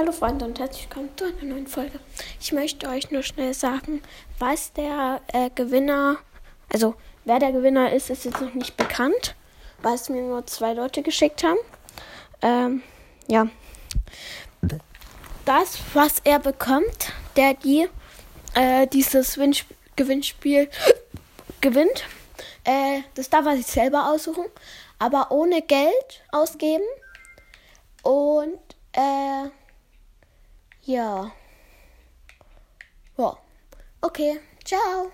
Hallo Freunde und herzlich willkommen zu einer neuen Folge. Ich möchte euch nur schnell sagen, was der äh, Gewinner, also wer der Gewinner ist, ist jetzt noch nicht bekannt, weil es mir nur zwei Leute geschickt haben. Ähm, ja. Das, was er bekommt, der die äh, dieses Win Gewinnspiel gewinnt, äh, das darf er sich selber aussuchen, aber ohne Geld ausgeben. Und ja. Ja. Okay. Ciao.